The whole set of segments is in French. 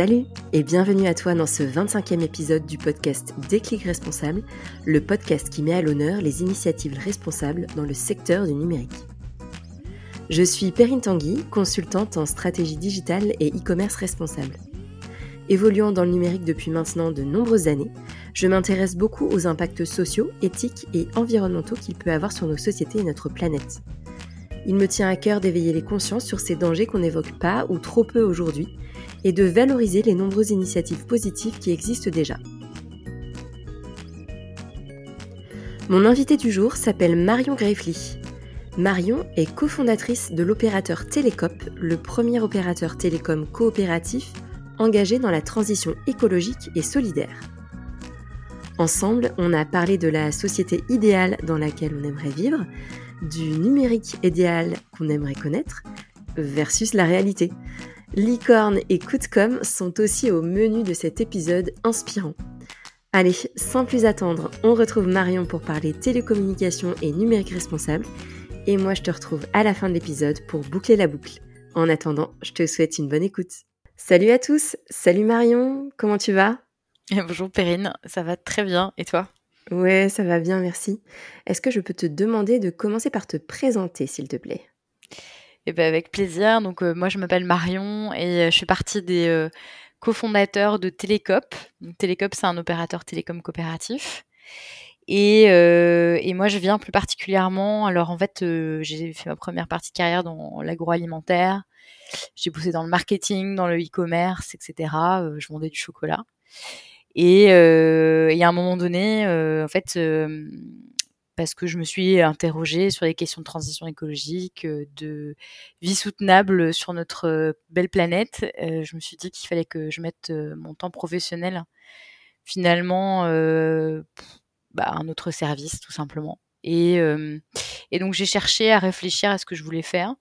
Salut et bienvenue à toi dans ce 25e épisode du podcast Déclic Responsable, le podcast qui met à l'honneur les initiatives responsables dans le secteur du numérique. Je suis Perrine Tanguy, consultante en stratégie digitale et e-commerce responsable. Évoluant dans le numérique depuis maintenant de nombreuses années, je m'intéresse beaucoup aux impacts sociaux, éthiques et environnementaux qu'il peut avoir sur nos sociétés et notre planète. Il me tient à cœur d'éveiller les consciences sur ces dangers qu'on n'évoque pas ou trop peu aujourd'hui et de valoriser les nombreuses initiatives positives qui existent déjà. Mon invité du jour s'appelle Marion Greffly. Marion est cofondatrice de l'opérateur Télécop, le premier opérateur télécom coopératif engagé dans la transition écologique et solidaire. Ensemble, on a parlé de la société idéale dans laquelle on aimerait vivre, du numérique idéal qu'on aimerait connaître, versus la réalité. Licorne et coup de com sont aussi au menu de cet épisode inspirant. Allez, sans plus attendre, on retrouve Marion pour parler télécommunications et numérique responsable. Et moi, je te retrouve à la fin de l'épisode pour boucler la boucle. En attendant, je te souhaite une bonne écoute. Salut à tous, salut Marion, comment tu vas? Bonjour Perrine, ça va très bien, et toi? Ouais, ça va bien, merci. Est-ce que je peux te demander de commencer par te présenter, s'il te plaît? Eh ben avec plaisir. Donc euh, moi je m'appelle Marion et euh, je suis partie des euh, cofondateurs de Télécop. Donc, c'est un opérateur télécom coopératif. Et, et, moi je viens plus particulièrement. Alors en fait j'ai fait ma première partie de carrière dans l'agroalimentaire. J'ai bossé dans le marketing, dans le e-commerce, etc. je vendais du chocolat. Et, euh, et, à un moment donné, euh, en fait, euh, parce que je me suis interrogée sur les questions de transition écologique, de vie soutenable sur notre belle planète, je me suis dit qu'il fallait que je mette mon temps professionnel finalement bah, à un autre service, tout simplement. Et, et donc j'ai cherché à réfléchir à ce que je voulais faire.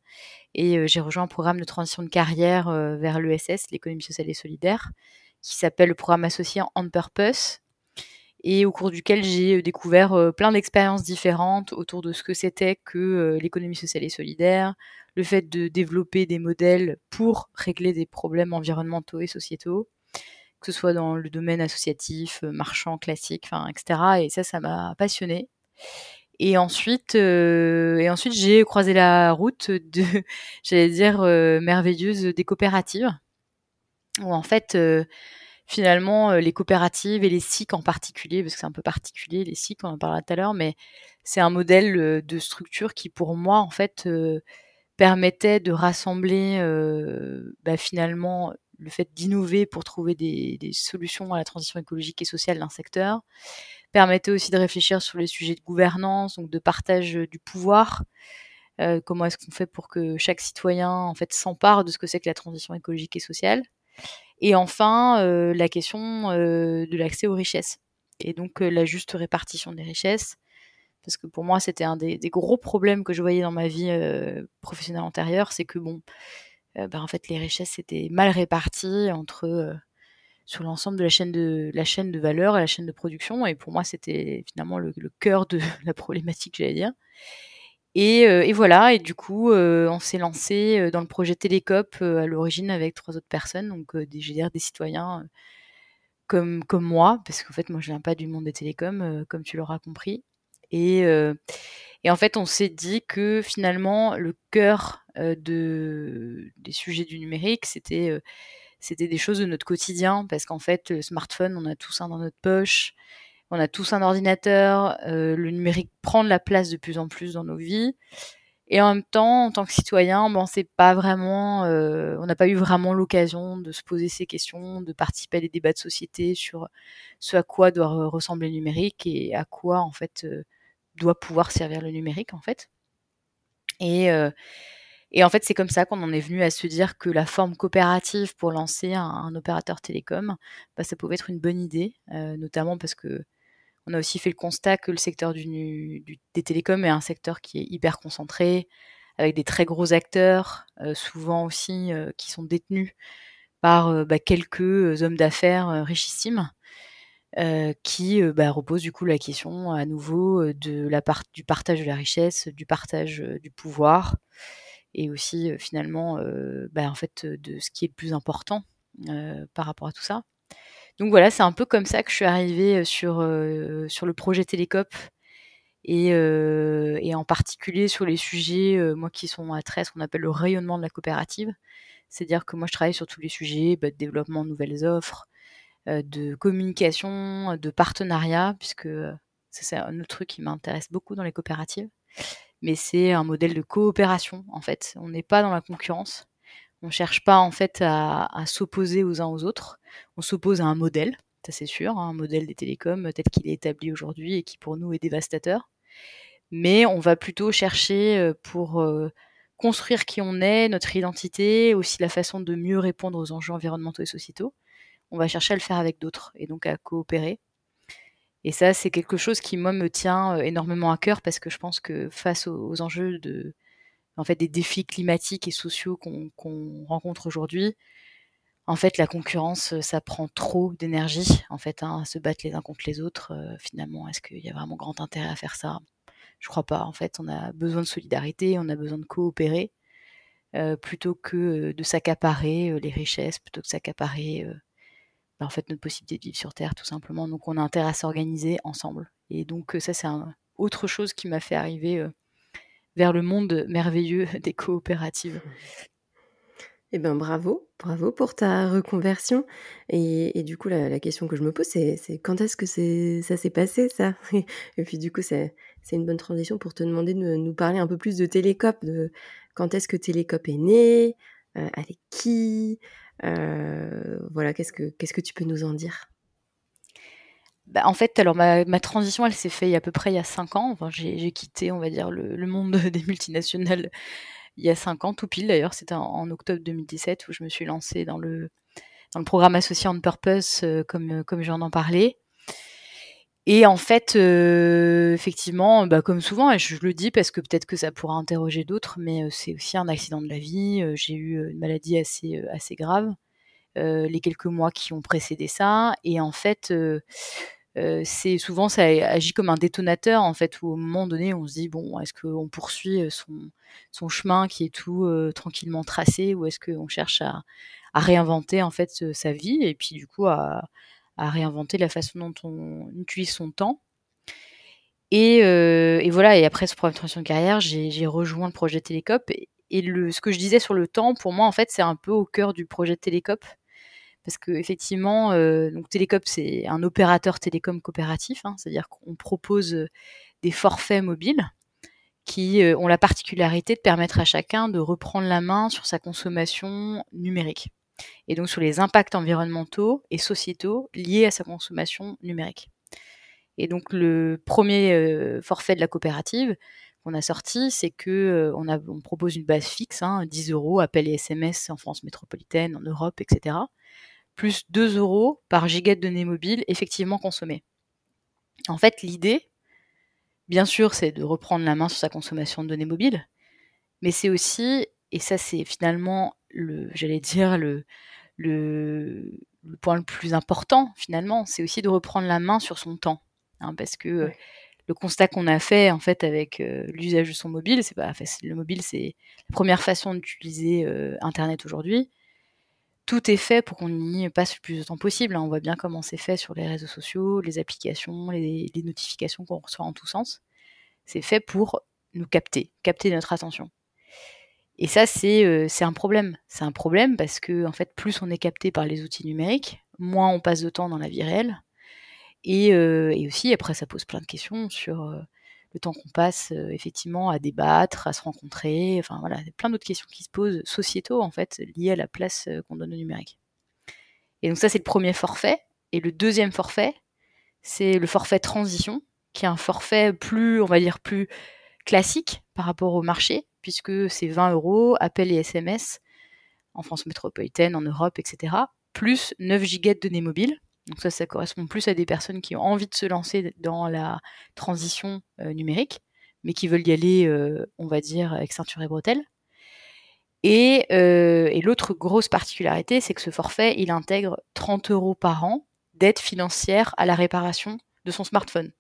Et j'ai rejoint un programme de transition de carrière vers l'ESS, l'économie sociale et solidaire, qui s'appelle le programme associé On Purpose et au cours duquel j'ai euh, découvert euh, plein d'expériences différentes autour de ce que c'était que euh, l'économie sociale et solidaire, le fait de développer des modèles pour régler des problèmes environnementaux et sociétaux, que ce soit dans le domaine associatif, marchand, classique, enfin, etc. Et ça, ça m'a passionné. Et ensuite, et ensuite, j'ai croisé la route de, j'allais dire, merveilleuse des coopératives où en fait, finalement, euh, les coopératives et les SIC en particulier, parce que c'est un peu particulier, les SIC, on en parlera tout à l'heure, mais c'est un modèle euh, de structure qui, pour moi, en fait, permettait de rassembler bah, finalement le fait d'innover pour trouver des, des, solutions à la transition écologique et sociale d'un secteur, permettait aussi de réfléchir sur les sujets de gouvernance, donc de partage du pouvoir, comment est-ce qu'on fait pour que chaque citoyen en fait s'empare de ce que c'est que la transition écologique et sociale et enfin, euh, la question euh, de l'accès aux richesses. Et donc euh, la juste répartition des richesses. Parce que pour moi, c'était un des, gros problèmes que je voyais dans ma vie professionnelle antérieure, c'est que bon, ben, en fait, les richesses étaient mal réparties entre sur l'ensemble de la chaîne de la chaîne de valeur et la chaîne de production. Et pour moi, c'était finalement le, le cœur de la problématique, j'allais dire. Euh, et, voilà, et du coup, euh, on s'est lancé euh, dans le projet Télécop à l'origine avec trois autres personnes, donc des citoyens comme, moi, parce qu'en fait, moi, je viens pas du monde des télécoms, comme tu l'auras compris. Et, en fait, on s'est dit que finalement, le cœur de, des sujets du numérique, c'était c'était des choses de notre quotidien, parce qu'en fait, le smartphone, on a tous un dans notre poche on a tous un ordinateur, euh, le numérique prend de la place de plus en plus dans nos vies. Et en même temps, en tant que citoyen, bon, c'est pas vraiment, euh, on n'a pas eu vraiment l'occasion de se poser ces questions, de participer à des débats de société sur ce à quoi doit ressembler le numérique et à quoi en fait euh, doit pouvoir servir le numérique en fait. Et en fait, c'est comme ça qu'on en est venu à se dire que la forme coopérative pour lancer un, opérateur télécom, bah, ça pouvait être une bonne idée, notamment parce que on a aussi fait le constat que le secteur des télécoms est un secteur qui est hyper concentré, avec des très gros acteurs, euh, souvent aussi euh, qui sont détenus par euh, bah, quelques hommes d'affaires richissimes, qui bah, reposent du coup la question à nouveau du partage de la richesse, du partage du pouvoir, et aussi finalement bah, en fait de ce qui est le plus important, par rapport à tout ça. Donc voilà, c'est un peu comme ça que je suis arrivée sur, sur le projet Télécop et, et, en particulier sur les sujets, moi qui sont à trait, ce qu'on appelle le rayonnement de la coopérative. C'est-à-dire que moi je travaille sur tous les sujets bah, de développement de nouvelles offres, de communication, de partenariat, puisque c'est un autre truc qui m'intéresse beaucoup dans les coopératives. Mais c'est un modèle de coopération en fait. On n'est pas dans la concurrence. On cherche pas en fait à, s'opposer aux uns aux autres. On s'oppose à un modèle, ça c'est sûr, hein, un modèle des télécoms tel qu'il est établi aujourd'hui et qui pour nous est dévastateur. Mais on va plutôt chercher euh, pour euh, construire qui on est, notre identité, aussi la façon de mieux répondre aux enjeux environnementaux et sociétaux. On va chercher à le faire avec d'autres et donc à coopérer. Et ça, c'est quelque chose qui, moi, me tient euh, énormément à cœur parce que je pense que face aux enjeux de, en fait, des défis climatiques et sociaux qu'on rencontre aujourd'hui, en fait, la concurrence, euh, ça prend trop d'énergie, en fait, hein, à se battre les uns contre les autres. Euh, finalement, est-ce qu'il y a vraiment grand intérêt à faire ça? Je crois pas. En fait, on a besoin de solidarité, on a besoin de coopérer, euh, plutôt que de s'accaparer les richesses, plutôt que de s'accaparer, bah, en notre possibilité de vivre sur Terre, tout simplement. Donc, on a intérêt à s'organiser ensemble. Et donc, ça, c'est autre chose qui m'a fait arriver vers le monde merveilleux des coopératives. Eh bien, bravo, bravo pour ta reconversion. Et, du coup, la, question que je me pose, c'est, quand est-ce que ça s'est passé, ça? Et puis, du coup, c'est, une bonne transition pour te demander de nous parler un peu plus de Télécop, de quand est-ce que Télécop est né, euh, avec qui, euh, voilà, qu'est-ce que, qu'est-ce que tu peux nous en dire? Bah, en fait, alors ma, transition, elle s'est faite à peu près il y a 5 ans. Enfin, j'ai quitté, on va dire, le, monde des multinationales il y a 5 ans, tout pile d'ailleurs. C'était en, octobre 2017 où je me suis lancée dans le, dans le programme associé On Purpose, euh, comme, euh, comme j'en en parlais. Et en fait, euh, effectivement, bah, comme souvent, et je, le dis parce que peut-être que ça pourra interroger d'autres, mais c'est aussi un accident de la vie. j'ai eu une maladie assez, assez grave les quelques mois qui ont précédé ça. Et en fait, euh, c'est souvent ça agit comme un détonateur en fait où au moment donné on se dit bon est-ce qu'on poursuit euh, son, chemin qui est tout euh, tranquillement tracé ou est-ce qu'on cherche à, réinventer en fait sa vie et puis du coup à, réinventer la façon dont on utilise son temps. Et, voilà et après ce programme de transition de carrière j'ai rejoint le projet Télécop. Et, et le, ce que je disais sur le temps pour moi en fait c'est un peu au cœur du projet Télécop parce que effectivement, euh, donc Télécop c'est un opérateur télécom coopératif, hein, c'est-à-dire qu'on propose euh, des forfaits mobiles qui euh, ont la particularité de permettre à chacun de reprendre la main sur sa consommation numérique et donc sur les impacts environnementaux et sociétaux liés à sa consommation numérique. Et donc le premier forfait de la coopérative qu'on a sorti, c'est que on, propose une base fixe, hein, 10 euros, appel et SMS en France métropolitaine, en Europe, etc plus 2 euros par giga de données mobiles effectivement consommées. En fait, l'idée, bien sûr, c'est de reprendre la main sur sa consommation de données mobiles, mais c'est aussi, et ça c'est finalement le, j'allais dire le, le, point le plus important finalement, c'est aussi de reprendre la main sur son temps, hein, parce que le constat qu'on a fait en fait avec euh, l'usage de son mobile, c'est pas facile. Le mobile, c'est la première façon d'utiliser euh, Internet aujourd'hui tout est fait pour qu'on y passe le plus de temps possible. Hein. On voit bien comment c'est fait sur les réseaux sociaux, les applications, les, notifications qu'on reçoit en tous sens. C'est fait pour nous capter, capter notre attention. Et ça, c'est euh, un problème. C'est un problème parce que, en fait, plus on est capté par les outils numériques, moins on passe de temps dans la vie réelle. Et, euh, aussi, après, ça pose plein de questions sur euh, le temps qu'on passe euh, effectivement à débattre, à se rencontrer, enfin voilà, plein d'autres questions qui se posent sociétaux en fait liées à la place euh, qu'on donne au numérique. Et donc ça c'est le premier forfait. Et le deuxième forfait, c'est le forfait transition, qui est un forfait plus, on va dire, plus classique par rapport au marché, puisque c'est 20 euros, appel et SMS en France métropolitaine, en Europe, etc., plus 9 gigas de données mobiles. Donc ça, ça correspond plus à des personnes qui ont envie de se lancer dans la transition euh, numérique, mais qui veulent y aller, euh, on va dire, avec ceinture et bretelles. Euh, et, l'autre grosse particularité, c'est que ce forfait, il intègre 30 euros par an d'aide financière à la réparation de son smartphone.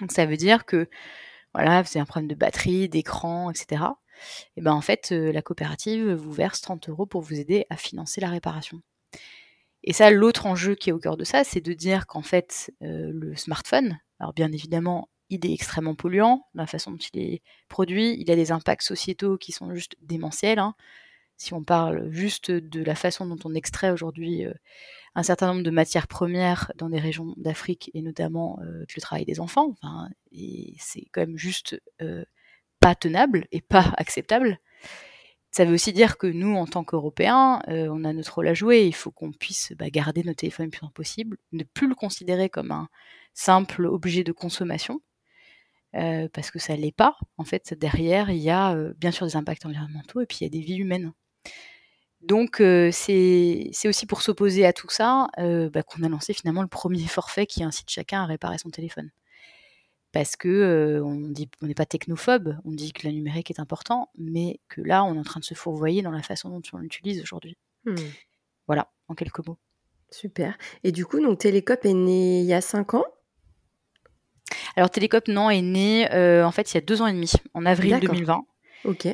Donc ça veut dire que, voilà, avez un problème de batterie, d'écran, etc. Et ben en fait, la coopérative vous verse 30 euros pour vous aider à financer la réparation. Et ça, l'autre enjeu qui est au cœur de ça, c'est de dire qu'en fait, le smartphone, alors bien évidemment, il est extrêmement polluant, la façon dont il est produit, il a des impacts sociétaux qui sont juste démentiels. Hein. Si on parle juste de la façon dont on extrait aujourd'hui un certain nombre de matières premières dans des régions d'Afrique et notamment le travail des enfants, et c'est quand même juste pas tenable et pas acceptable. Ça veut aussi dire que nous, en tant qu'Européens, on a notre rôle à jouer. Il faut qu'on puisse bah, garder notre téléphone le plus longtemps possible, ne plus le considérer comme un simple objet de consommation, parce que ça l'est pas. En fait, derrière, il y a bien sûr des impacts environnementaux et puis il y a des vies humaines. Donc c'est aussi pour s'opposer à tout ça bah, qu'on a lancé finalement le premier forfait qui incite chacun à réparer son téléphone parce que on dit on n'est pas technophobe, on dit que le numérique est important, mais que là, on est en train de se fourvoyer dans la façon dont on l'utilise aujourd'hui. Mmh. Voilà, en quelques mots. Super. Et du coup, donc Télécop est né il y a 5 ans? Alors Télécop, non, est né en fait il y a deux ans et demi, en avril 2020. Ok.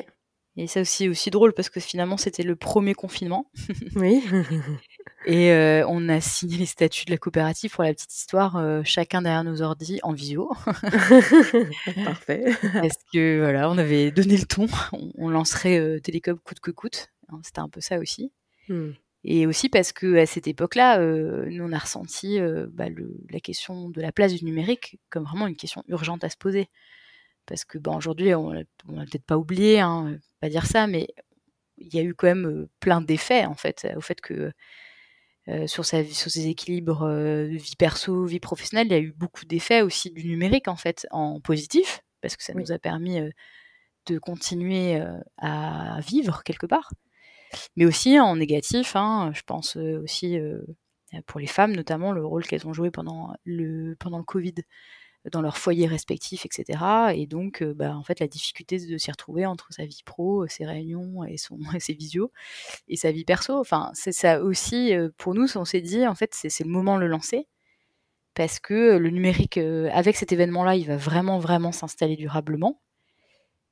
Et ça aussi, aussi drôle parce que finalement, c'était le premier confinement. Oui. Et on a signé les statuts de la coopérative pour la petite histoire, chacun derrière nos ordi en visio. Parfait. Parce que voilà, on avait donné le ton, on, lancerait Télécom coûte que coûte. Hein, c'était un peu ça aussi. Mmh. Et aussi parce que à cette époque-là, nous on a ressenti bah, la question de la place du numérique comme vraiment une question urgente à se poser. Parce que bah, aujourd'hui, on n'a peut-être pas oublié, hein, pas dire ça, mais il y a eu quand même plein d'effets en fait au fait que euh, sur, sa, sur ses équilibres euh, vie perso, vie professionnelle, il y a eu beaucoup d'effets aussi du numérique en fait en positif parce que ça nous a permis euh, de continuer à vivre quelque part, mais aussi en négatif. Hein, je pense aussi pour les femmes notamment le rôle qu'elles ont joué pendant le pendant le Covid dans leur foyer respectif, etc. Et donc, euh, bah, en fait, la difficulté de s'y retrouver entre sa vie pro, ses réunions et, son, ses visios, et sa vie perso. Enfin, c'est ça aussi, euh, pour nous, on s'est dit, en fait, c'est le moment de le lancer, parce que le numérique, euh, avec cet événement-là, il va vraiment, vraiment s'installer durablement.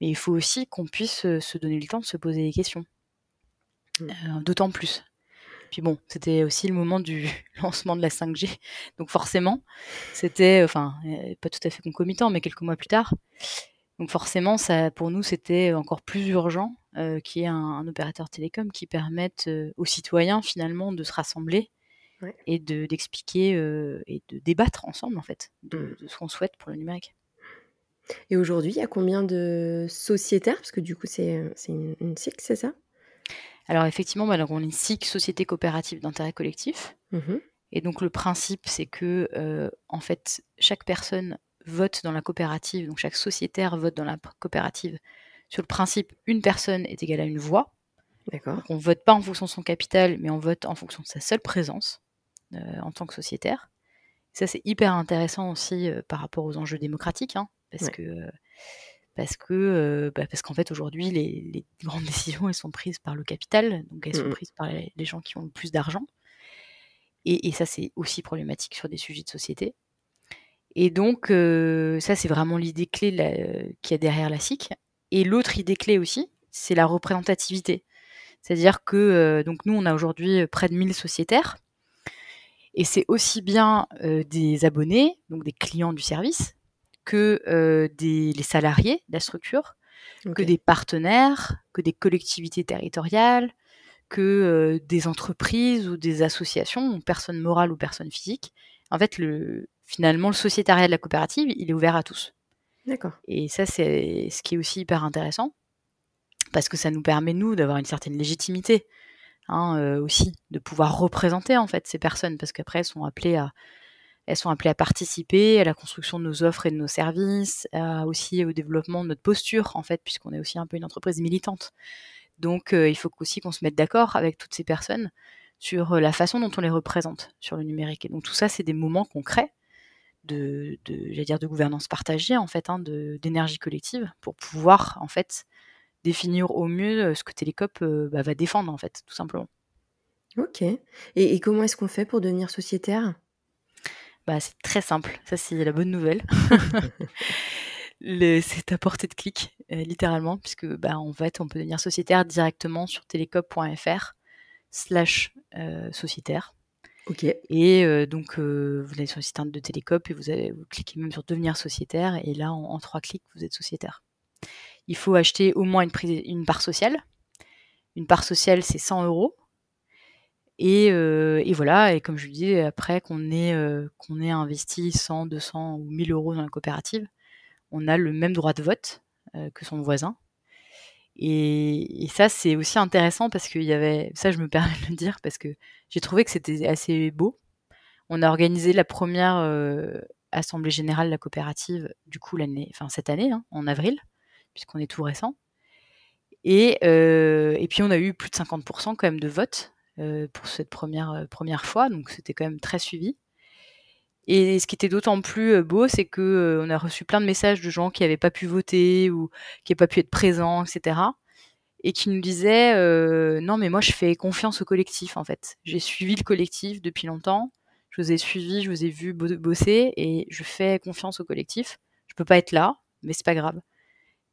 Mais il faut aussi qu'on puisse se donner le temps de se poser des questions. Mmh. D'autant plus. Puis bon, c'était aussi le moment du lancement de la 5G. Donc forcément, c'était, enfin, euh, pas tout à fait concomitant, mais quelques mois plus tard. Donc forcément, ça, pour nous, c'était encore plus urgent euh, qu'il y ait un, opérateur télécom qui permette euh, aux citoyens finalement de se rassembler et de, d'expliquer et de débattre ensemble en fait de, mmh. ce qu'on souhaite pour le numérique. Et aujourd'hui, il y a combien de sociétaires? Parce que du coup, c'est, une, une SIC, c'est ça? Alors effectivement, bah, on est une SIC, Société coopérative d'intérêt collectif. Mmh et donc le principe, c'est que euh, en fait, chaque personne vote dans la coopérative, donc chaque sociétaire vote dans la coopérative. Sur le principe, une personne est égale à une voix. D'accord. Donc on vote pas en fonction de son capital, mais on vote en fonction de sa seule présence euh, en tant que sociétaire. Ça, c'est hyper intéressant aussi euh, par rapport aux enjeux démocratiques, hein, parce que parce que bah, parce qu'en fait aujourd'hui les, grandes décisions elles sont prises par le capital donc elles sont mmh prises par les, gens qui ont le plus d'argent. Et, ça c'est aussi problématique sur des sujets de société. Et donc ça c'est vraiment l'idée clé qu'il y a derrière la SIC. Et l'autre idée clé aussi c'est la représentativité. C'est-à-dire que donc nous on a aujourd'hui près de 1000 sociétaires. Et c'est aussi bien des abonnés donc des clients du service que euh, des, les salariés de la structure, que des partenaires, que des collectivités territoriales, que euh, des entreprises ou des associations, personnes morales ou personnes physiques. En fait, le, finalement, le sociétariat de la coopérative, il est ouvert à tous. D'accord. Et ça, c'est ce qui est aussi hyper intéressant, parce que ça nous permet, nous, d'avoir une certaine légitimité, hein, euh, aussi, de pouvoir représenter, en fait, ces personnes, parce qu'après, elles sont appelées à, elles sont appelées à participer à la construction de nos offres et de nos services, aussi au développement de notre posture, en fait, puisqu'on est aussi un peu une entreprise militante. Donc, euh, il faut aussi qu'on se mette d'accord avec toutes ces personnes sur euh, la façon dont on les représente sur le numérique. Et donc, tout ça, c'est des moments concrets de, gouvernance partagée, en fait, hein, d'énergie collective, pour pouvoir, en fait, définir au mieux euh, ce que Télécop bah, va défendre, en fait, tout simplement. Ok. et comment est-ce qu'on fait pour devenir sociétaire? Bah, c'est très simple. Ça, c'est la bonne nouvelle. c'est à portée de clic, euh, littéralement, puisque bah, en fait, on peut devenir sociétaire directement sur télécop.fr slash euh, sociétaire. Ok. Et donc, vous allez sur le site de Télécop et vous, allez, vous cliquez même sur devenir sociétaire. Et là, en, trois clics, vous êtes sociétaire. Il faut acheter au moins une, une part sociale. Une part sociale, c'est 100 euros. Et, et, voilà, et comme je dis, après qu'on ait, ait investi 100, 200 ou 1000 euros dans la coopérative, on a le même droit de vote que son voisin. Et, ça, c'est aussi intéressant parce qu'il y avait, ça je me permets de le dire, parce que j'ai trouvé que c'était assez beau. On a organisé la première assemblée générale de la coopérative, du coup, l'année, enfin cette année, hein, en avril, puisqu'on est tout récent. Et, et puis on a eu plus de 50% quand même de votes pour cette première, première fois, donc c'était quand même très suivi. Et ce qui était d'autant plus beau, c'est que on a reçu plein de messages de gens qui n'avaient pas pu voter ou qui n'avaient pas pu être présents, etc. Et qui nous disaient non, mais moi je fais confiance au collectif en fait. J'ai suivi le collectif depuis longtemps. Je vous ai suivi, je vous ai vu bosser et je fais confiance au collectif. Je peux pas être là, mais c'est pas grave.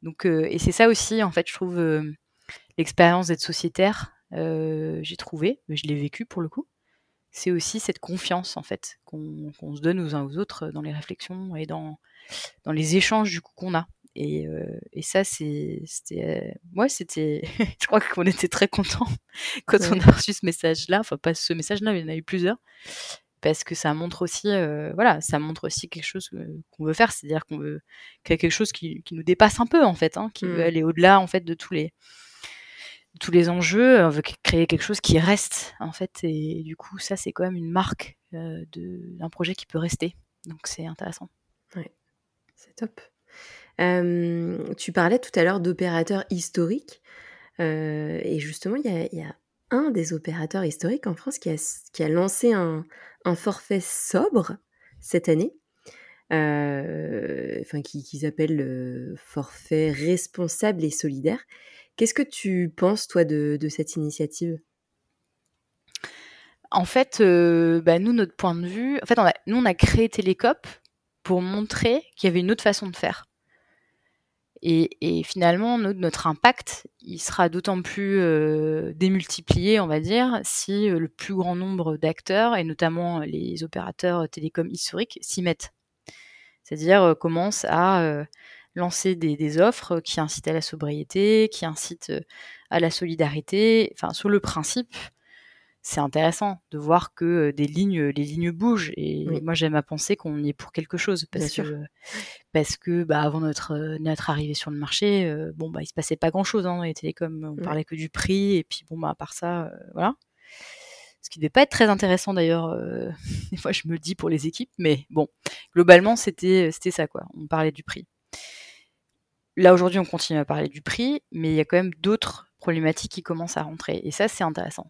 Donc et c'est ça aussi en fait, je trouve l'expérience d'être sociétaire. J'ai trouvé, mais je l'ai vécu pour le coup c'est aussi cette confiance en fait qu'on se donne aux uns aux autres dans les réflexions et dans, dans les échanges du coup qu'on a. Et, euh, et ça, c'était, moi, c'était, je crois qu'on était très contents quand on a reçu ce message-là. Enfin, pas ce message-là, mais il y en a eu plusieurs, parce que ça montre aussi, euh, voilà, ça montre aussi quelque chose qu'on veut faire, c'est-à-dire qu'on veut qu'il y a quelque chose qui, qui, nous dépasse un peu en fait, hein, qui veut mmh. aller au-delà en fait de tous les tous les enjeux, on veut créer quelque chose qui reste en fait, et du coup ça c'est quand même une marque euh, d'un projet qui peut rester, donc c'est intéressant. Ouais, c'est top. tu parlais tout à l'heure d'opérateurs historiques, euh, et justement il y, a, un des opérateurs historiques en France qui a, qui a lancé un, un, forfait sobre cette année. Euh, enfin, qui, qui s'appelle le forfait responsable et solidaire. Qu'est-ce que tu penses, toi, de, cette initiative? En fait, euh, bah, nous, notre point de vue, en fait, on a, nous, on a créé Télécop pour montrer qu'il y avait une autre façon de faire. Et, finalement, notre, impact, il sera d'autant plus euh, démultiplié, on va dire, si euh, le plus grand nombre d'acteurs, et notamment les opérateurs télécoms historiques, s'y mettent. C'est-à-dire commencent à lancer des, offres qui incitent à la sobriété, qui incitent euh, à la solidarité. Enfin, sur le principe, c'est intéressant de voir que euh, des lignes, les lignes bougent. Et moi, j'aime à penser qu'on y est pour quelque chose, parce que parce que bah, avant notre notre arrivée sur le marché, euh, bon bah il se passait pas grand chose hein, dans les télécoms. On parlait que du prix, et puis bon bah à part ça, voilà. Ce qui ne devait pas être très intéressant d'ailleurs. des fois, je me le dis pour les équipes, mais bon, globalement, c'était c'était ça quoi. On parlait du prix. Là, aujourd'hui, on continue à parler du prix, mais il y a quand même d'autres problématiques qui commencent à rentrer. Et ça, c'est intéressant.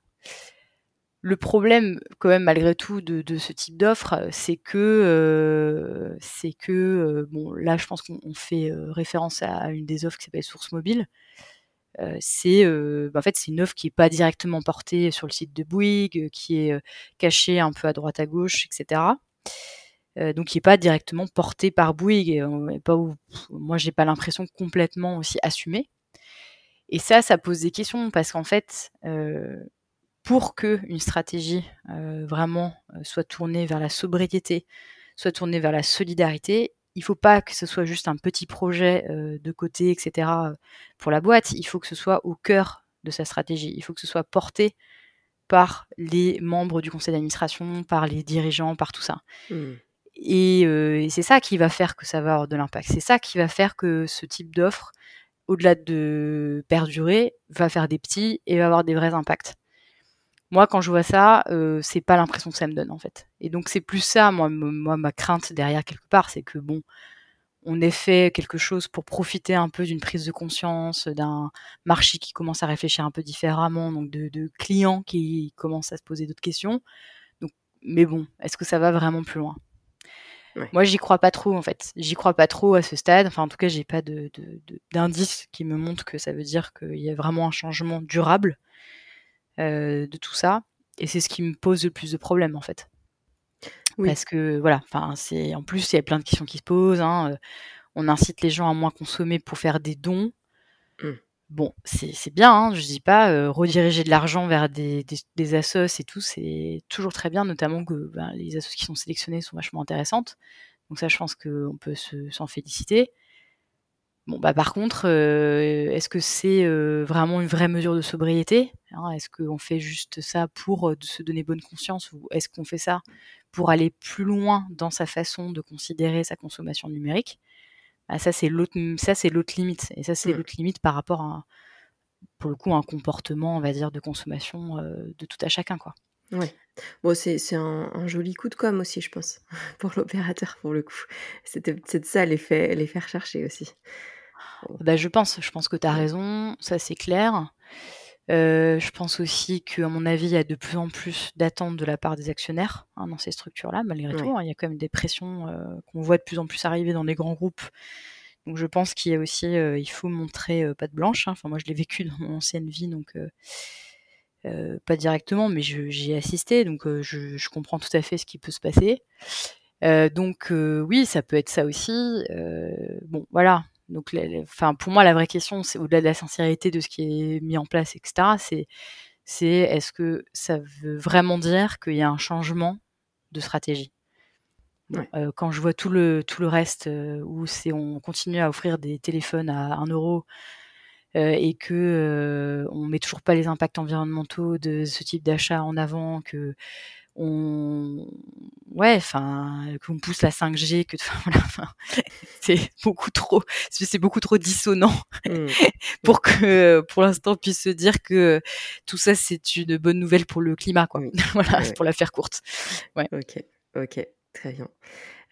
Le problème, quand même, malgré tout, de, ce type d'offre, c'est que, euh, euh, bon, là, je pense qu'on fait euh, référence à une des offres qui s'appelle Source Mobile. c'est, bah, en fait, c'est une offre qui n'est pas directement portée sur le site de Bouygues, qui est cachée un peu à droite à gauche, etc. Euh, donc qui n'est pas directement porté par Bouygues, et, pas où, moi j'ai pas l'impression complètement aussi assumé. Et ça, ça pose des questions parce qu'en fait, euh, pour que une stratégie euh, vraiment soit tournée vers la sobriété, soit tournée vers la solidarité, il faut pas que ce soit juste un petit projet de côté, etc. pour la boîte. Il faut que ce soit au cœur de sa stratégie. Il faut que ce soit porté par les membres du conseil d'administration, par les dirigeants, par tout ça. Mmh. Et, c'est ça qui va faire que ça va avoir de l'impact. C'est ça qui va faire que ce type d'offre, au-delà de perdurer, va faire des petits et va avoir des vrais impacts. Moi, quand je vois ça, c'est pas l'impression que ça me donne en fait. Et donc c'est plus ça, moi, moi, ma crainte derrière quelque part, c'est que bon, on ait fait quelque chose pour profiter un peu d'une prise de conscience, d'un marché qui commence à réfléchir un peu différemment, donc de, de clients qui commencent à se poser d'autres questions. Donc, mais bon, est-ce que ça va vraiment plus loin? Moi, j'y crois pas trop en fait. J'y crois pas trop à ce stade. Enfin, en tout cas, j'ai pas de, d'indice qui me montre que ça veut dire qu'il y a vraiment un changement durable euh, de tout ça. Et c'est ce qui me pose le plus de problèmes en fait. Parce que voilà, enfin, c'est en plus il y a plein de questions qui se posent. Hein. Euh, on incite les gens à moins consommer pour faire des dons. Mmh. Bon, c'est bien, hein, je dis pas, rediriger de l'argent vers des assos et tout, c'est toujours très bien, notamment que, ben, les assos qui sont sélectionnées sont vachement intéressantes. Donc ça, je pense qu'on peut se s'en féliciter. Bon, bah, par contre, est-ce que c'est, vraiment une vraie mesure de sobriété? Hein? Est-ce qu'on fait juste ça pour, se donner bonne conscience ou est-ce qu'on fait ça pour aller plus loin dans sa façon de considérer sa consommation numérique? Ah ça c'est l'autre ça c'est l'autre limite et ça c'est mmh. l'autre limite par rapport à pour le coup un comportement on va dire de consommation de tout à chacun quoi. Ouais. Bon c'est c'est un, joli coup de com aussi je pense pour l'opérateur pour le coup. C'était c'est ça les faire les faire chercher aussi. Bah je pense, je pense que tu as raison, ça c'est clair. Euh, je pense aussi qu'à mon avis, il y a de plus en plus d'attentes de la part des actionnaires hein, dans ces structures-là, malgré tout. Hein. il y a quand même des pressions euh, qu'on voit de plus en plus arriver dans les grands groupes. Donc je pense qu'il y a aussi, euh, il faut montrer pas de blanche. Hein. Enfin moi je l'ai vécu dans mon ancienne vie, donc pas directement, mais j'y ai assisté, donc je, je, comprends tout à fait ce qui peut se passer. donc oui, ça peut être ça aussi. bon voilà, donc, enfin, pour moi, la vraie question, c'est au-delà de la sincérité de ce qui est mis en place, etc. C'est, c'est est-ce que ça veut vraiment dire qu'il y a un changement de stratégie? Euh, Quand je vois tout le tout le reste euh, où c'est on continue à offrir des téléphones à 1 euro euh, et que on met toujours pas les impacts environnementaux de ce type d'achat en avant, que on ouais enfin qu'on pousse la 5G que voilà c'est beaucoup trop c'est beaucoup trop dissonant mmh. pour que pour l'instant on puisse se dire que tout ça c'est une bonne nouvelle pour le climat quoi. Voilà pour la faire courte. Ouais. Ok ok très bien.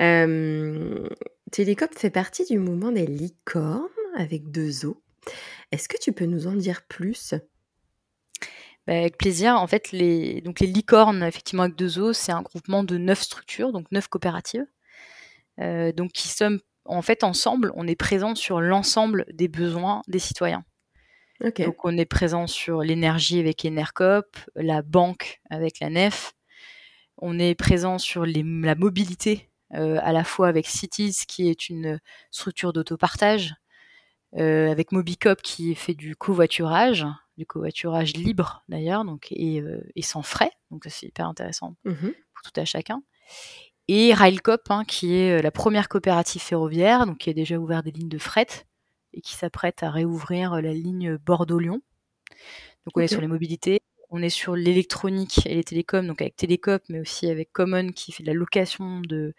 Euh, Télécop fait partie du mouvement des licornes avec deux os est-ce que tu peux nous en dire plus? Bah, avec plaisir. En fait, les, donc les licornes, effectivement, avec deux os, c'est un groupement de neuf structures, donc neuf coopératives. Euh, donc, qui sommes, en fait, ensemble, on est présent sur l'ensemble des besoins des citoyens. Donc, on est présent sur l'énergie avec Enercop, la banque avec la NEF. On est présent sur les, la mobilité, euh, à la fois avec Cities, qui est une structure d'autopartage, euh, avec Mobicop, qui fait du covoiturage, du covoiturage libre d'ailleurs, donc et, euh, et, sans frais, donc c'est hyper intéressant mmh pour tout à chacun. Et Railcop, hein, qui est euh, la première coopérative ferroviaire, donc qui a déjà ouvert des lignes de fret et qui s'apprête à réouvrir euh, la ligne Bordeaux-Lyon. Donc on est sur les mobilités, on est sur l'électronique et les télécoms, donc avec Télécop, mais aussi avec Common qui fait de la location de,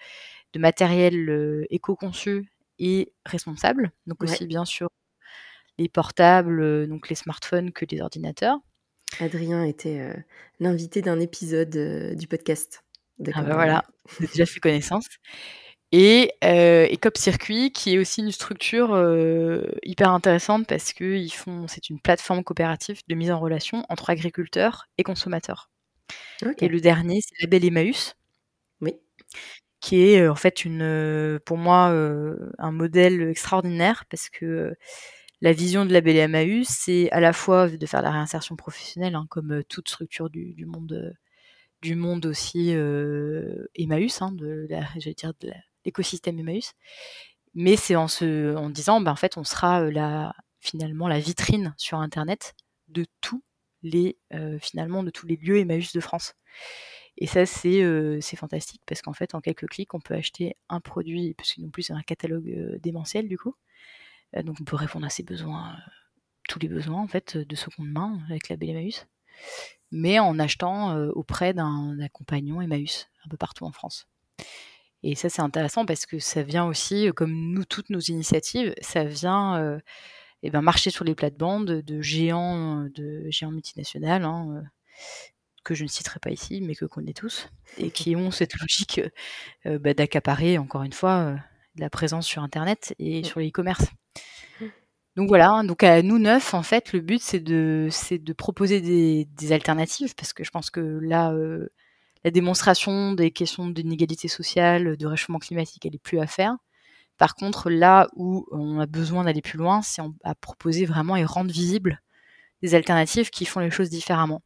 de matériel éco-conçu et responsable, donc aussi bien sûr les portables, euh, donc les smartphones que les ordinateurs. Adrien était euh, l'invité d'un épisode euh, du podcast. Ah bah voilà, j'ai déjà fait connaissance. Et, euh, Cop Circuit, qui est aussi une structure hyper intéressante parce que ils font, c'est une plateforme coopérative de mise en relation entre agriculteurs et consommateurs. Et le dernier, c'est Label Emmaüs. Oui. Qui est en fait une, pour moi, un modèle extraordinaire parce que la vision de la BLMAU, c'est à la fois de faire la réinsertion professionnelle, hein, comme euh, toute structure du, monde, euh, du monde aussi euh, Emmaüs, hein, de dire de l'écosystème Emmaüs. Mais c'est en se, disant, ben, en fait, on sera la, finalement la vitrine sur Internet de tous les, finalement, de tous les lieux Emmaüs de France. Et ça, c'est fantastique parce qu'en fait, en quelques clics, on peut acheter un produit, parce non plus c'est un catalogue démentiel du coup, euh, donc on peut répondre à ses besoins, euh, tous les besoins en fait de seconde main avec la Belle mais en achetant euh, auprès d'un compagnon Emmaüs un peu partout en France. Et ça c'est intéressant parce que ça vient aussi, comme toutes nos initiatives, ça vient eh ben, marcher sur les plates-bandes de géants, de géants multinationales. Hein, que je ne citerai pas ici, mais que connaît tous, et qui ont cette logique bah, d'accaparer, encore une fois, la présence sur Internet et mmh. sur l'e-commerce. Mmh. Donc voilà, hein, donc à nous neuf, en fait, le but c'est de, c'est de proposer des, alternatives parce que je pense que là, euh, la démonstration des questions d'inégalité sociale, de réchauffement climatique, elle est plus à faire. Par contre, là où on a besoin d'aller plus loin, c'est à proposer vraiment et rendre visibles des alternatives qui font les choses différemment.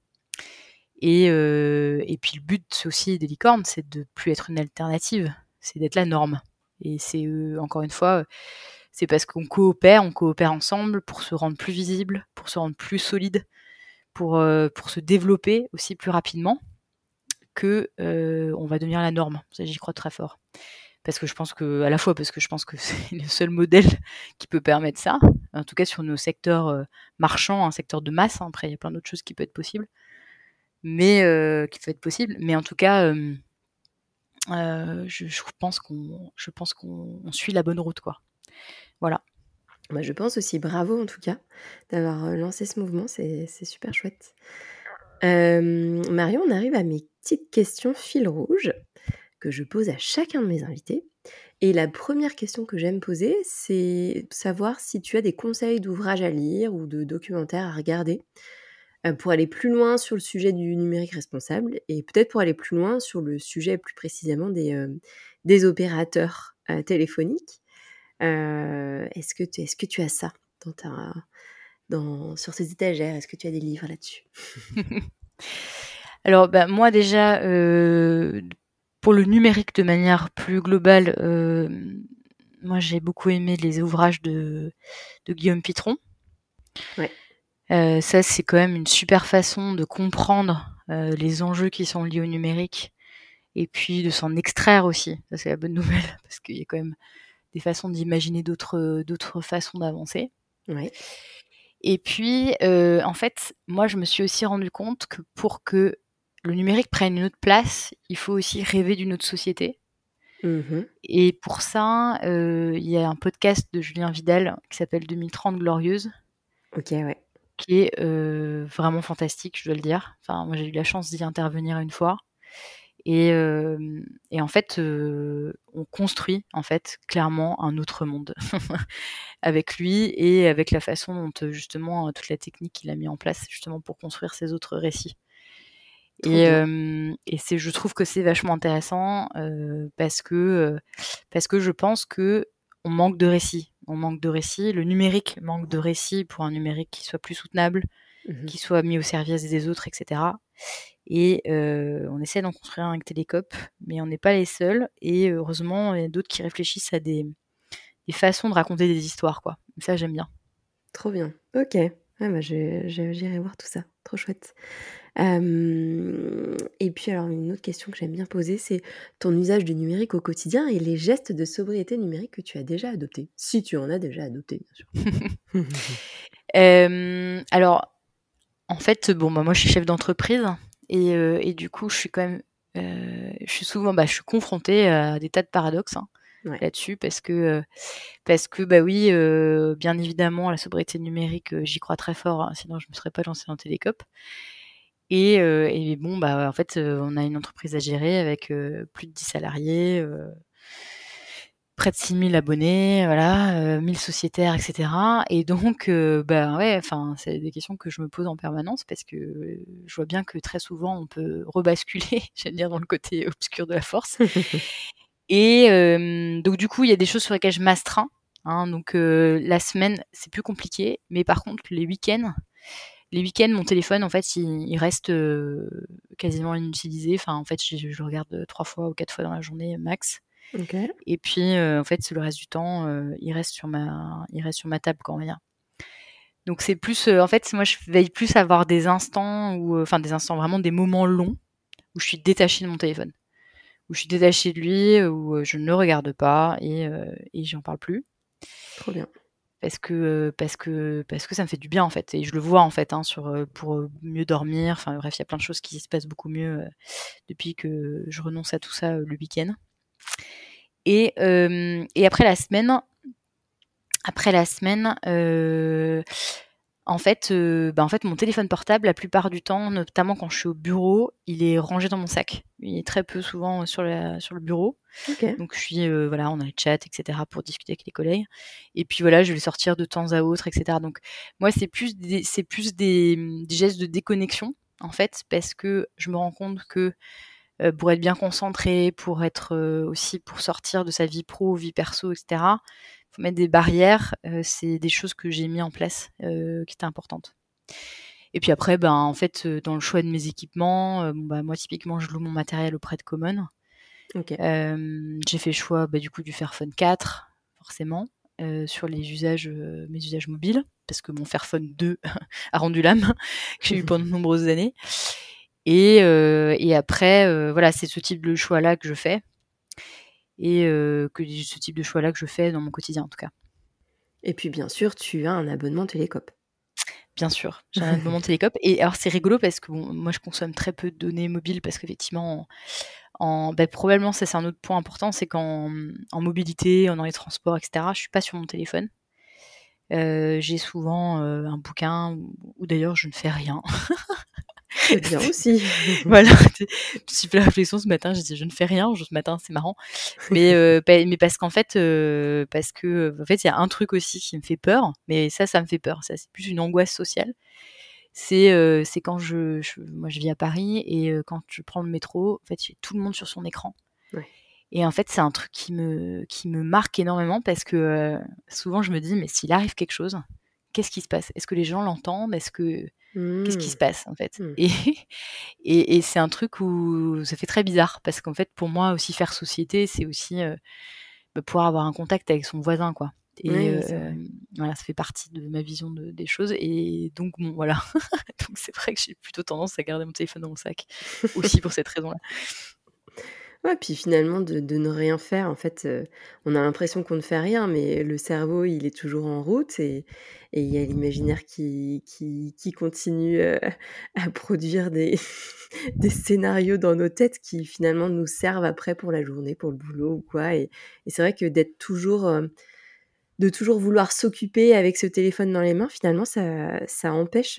Et, euh, et puis le but aussi des licornes, c'est de plus être une alternative, c'est d'être la norme. Et c'est encore une fois, c'est parce qu'on coopère, on coopère ensemble pour se rendre plus visible, pour se rendre plus solide, pour, pour se développer aussi plus rapidement que on va devenir la norme. Ça, j'y crois très fort parce que je pense que, à la fois parce que je pense que c'est le seul modèle qui peut permettre ça, en tout cas sur nos secteurs marchands, un secteur de masse, hein. après il y a plein d'autres choses qui peuvent être possibles, mais qui peuvent être possibles, mais en tout cas, je, pense qu'on, je pense qu'on suit la bonne route, quoi. Voilà. Moi, je pense aussi bravo en tout cas d'avoir lancé ce mouvement, c'est super chouette. Marion, on arrive à mes petites questions fil rouge que je pose à chacun de mes invités. Et la première question que j'aime poser, c'est savoir si tu as des conseils d'ouvrages à lire ou de documentaires à regarder euh, pour aller plus loin sur le sujet du numérique responsable et peut-être pour aller plus loin sur le sujet plus précisément des, euh, des opérateurs euh, téléphoniques. est-ce, que tu, est-ce que tu as ça dans ta, dans, sur ces étagères? Est-ce que tu as des livres là-dessus? Alors, bah, moi déjà, pour le numérique de manière plus globale, euh, moi j'ai beaucoup aimé les ouvrages de, Guillaume Pitron. Euh, ça, c'est quand même une super façon de comprendre euh, les enjeux qui sont liés au numérique et puis de s'en extraire aussi. Ça, c'est la bonne nouvelle parce qu'il y a quand même des façons d'imaginer d'autres, d'autres façons d'avancer. Et puis, en fait, moi, je me suis aussi rendu compte que pour que le numérique prenne une autre place, il faut aussi rêver d'une autre société. Mmh Et pour ça, euh, il y a un podcast de Julien Vidal qui s'appelle 2030 Glorieuse. Ok, ouais. Qui est euh, vraiment fantastique, je dois le dire. Enfin, moi, j'ai eu la chance d'y intervenir une fois. Et, euh, et en fait, on construit en fait clairement un autre monde avec lui et avec la façon dont justement toute la technique qu'il a mis en place justement pour construire ces autres récits. Et, et c'est, je trouve que c'est vachement intéressant parce que parce que je pense que on manque de récits. On manque de récits. Le numérique manque de récits pour un numérique qui soit plus soutenable, mmh qui soit mis au service des autres, etc. Et on essaie d'en construire un avec Télécop, mais on n'est pas les seuls. Et heureusement, il y a d'autres qui réfléchissent à des, des façons de raconter des histoires, quoi. Ça, j'aime bien. Trop bien. Ok. Ouais, bah, j'irai voir tout ça. Trop chouette et puis alors une autre question que j'aime bien poser, c'est ton usage du numérique au quotidien et les gestes de sobriété numérique que tu as déjà adoptés, si tu en as déjà adopté, bien sûr. alors, en fait, bon, bah, moi je suis chef d'entreprise et, et, du coup, je suis quand même, je suis souvent, bah, je suis confrontée à des tas de paradoxes. Hein, là-dessus parce que parce que bah oui bien évidemment la sobriété numérique j'y crois très fort hein, sinon je me serais pas lancée dans Télécop et, et, bon, bah, en fait, on a une entreprise à gérer avec plus de 10 salariés, près de 6000 abonnés, voilà, 1000 sociétaires, etc. Et donc, bah ouais, c'est des questions que je me pose en permanence parce que je vois bien que très souvent, on peut rebasculer, j'allais dire, dans le côté obscur de la force. et donc, du coup, il y a des choses sur lesquelles je m'astreins. Hein, donc, la semaine, c'est plus compliqué, mais par contre, les week-ends, les week-ends, mon téléphone, en fait, il, reste euh, quasiment inutilisé. Enfin, en fait, je, le regarde trois fois ou quatre fois dans la journée max. Et puis, euh, en fait, le reste du temps, euh, il reste sur ma, il reste sur ma table quand on vient. Donc c'est plus, en fait, moi, je veille plus à avoir des instants ou, enfin, des instants vraiment des moments longs où je suis détachée de mon téléphone, où je suis détachée de lui, où je ne le regarde pas et, et j'en parle plus. Trop bien parce que parce que parce que ça me fait du bien en fait et je le vois en fait hein, sur pour mieux dormir enfin bref il y a plein de choses qui se passent beaucoup mieux depuis que je renonce à tout ça le week-end. Et et après la semaine après la semaine en fait, euh, bah, en fait, mon téléphone portable, la plupart du temps, notamment quand je suis au bureau, il est rangé dans mon sac. Il est très peu souvent sur, la, sur le bureau. Donc je suis, euh, voilà, on a le chat, etc. pour discuter avec les collègues. Et puis voilà, je vais sortir de temps à autre, etc. Donc moi, c'est plus des, c'est plus des, gestes de déconnexion, en fait, parce que je me rends compte que euh, pour être bien concentré, pour être aussi pour sortir de sa vie pro, vie perso, etc mettre des barrières, euh, c'est des choses que j'ai mis en place euh, qui étaient importantes. Et puis après, ben, en fait, euh, dans le choix de mes équipements, bah, moi, typiquement, je loue mon matériel auprès de Common. j'ai fait le choix bah, du coup du Fairphone 4, forcément. sur les usages, mes usages mobiles, parce que mon Fairphone 2 a rendu l'âme, que j'ai eu pendant de nombreuses années. Et, et après, voilà, c'est ce type de choix-là que je fais. Et que ce type de choix-là que je fais dans mon quotidien, en tout cas. Et puis, bien sûr, tu as un abonnement Télécop. Bien sûr, j'ai un abonnement Télécop. Et alors, c'est rigolo parce que moi, je consomme très peu de données mobiles parce qu'effectivement, en, ben, probablement, ça, c'est un autre point important c'est qu'en en mobilité, dans les transports, etc., je suis pas sur mon téléphone. j'ai souvent un bouquin ou d'ailleurs, je ne fais rien. C'est bien aussi. voilà, j'ai fait la réflexion ce matin, j'ai dit je ne fais rien, ce matin c'est marrant. Mais, euh, mais parce qu'en fait, euh, parce que en fait, il y a un truc aussi qui me fait peur, mais ça, ça me fait peur. Ça, c'est plus une angoisse sociale. C'est euh, c'est quand je, moi je vis à Paris et quand je prends le métro, en fait, j'ai tout le monde sur son écran. Et en fait, c'est un truc qui me, qui me marque énormément parce que souvent je me dis, mais s'il arrive quelque chose, qu'est-ce qui se passe? Est-ce que les gens l'entendent? Est-ce que Qu'est-ce qui se mmh. passe en fait mmh. Et, et, c'est un truc où ça fait très bizarre parce qu'en fait pour moi aussi faire société c'est aussi bah, pouvoir avoir un contact avec son voisin quoi. Et voilà, ça fait partie de ma vision des choses. Et donc, bon, voilà. donc, c'est vrai que j'ai plutôt tendance à garder mon téléphone dans mon sac. Aussi pour cette raison-là. Ouais, puis finalement, de, ne rien faire, en fait, euh, on a l'impression qu'on ne fait rien, mais le cerveau, il est toujours en route et il y a l'imaginaire qui, continue euh, à produire des, scénarios dans nos têtes qui finalement nous servent après pour la journée, pour le boulot ou quoi. Et, c'est vrai que d'être toujours, euh, de toujours vouloir s'occuper avec ce téléphone dans les mains, finalement, ça, empêche,